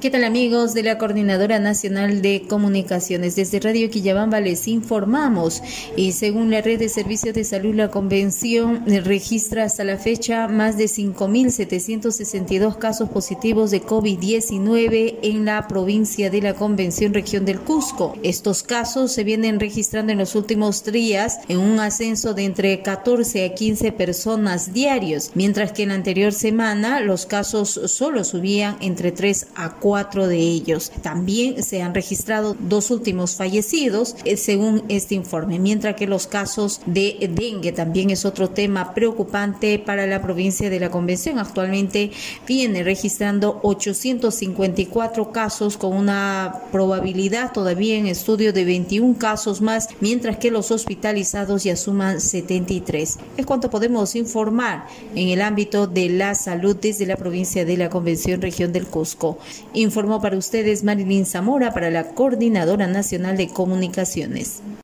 ¿Qué tal amigos de la Coordinadora Nacional de Comunicaciones? Desde Radio Quillabamba les informamos y según la Red de Servicios de Salud, la Convención registra hasta la fecha más de 5.762 casos positivos de COVID-19 en la provincia de la Convención Región del Cusco. Estos casos se vienen registrando en los últimos días en un ascenso de entre 14 a 15 personas diarios, mientras que en la anterior semana los casos solo subían entre 3 a 4 cuatro de ellos. También se han registrado dos últimos fallecidos, eh, según este informe, mientras que los casos de dengue también es otro tema preocupante para la provincia de la Convención. Actualmente viene registrando 854 casos con una probabilidad todavía en estudio de 21 casos más, mientras que los hospitalizados ya suman 73. Es cuanto podemos informar en el ámbito de la salud desde la provincia de la Convención Región del Cusco. Informó para ustedes Marilyn Zamora para la Coordinadora Nacional de Comunicaciones.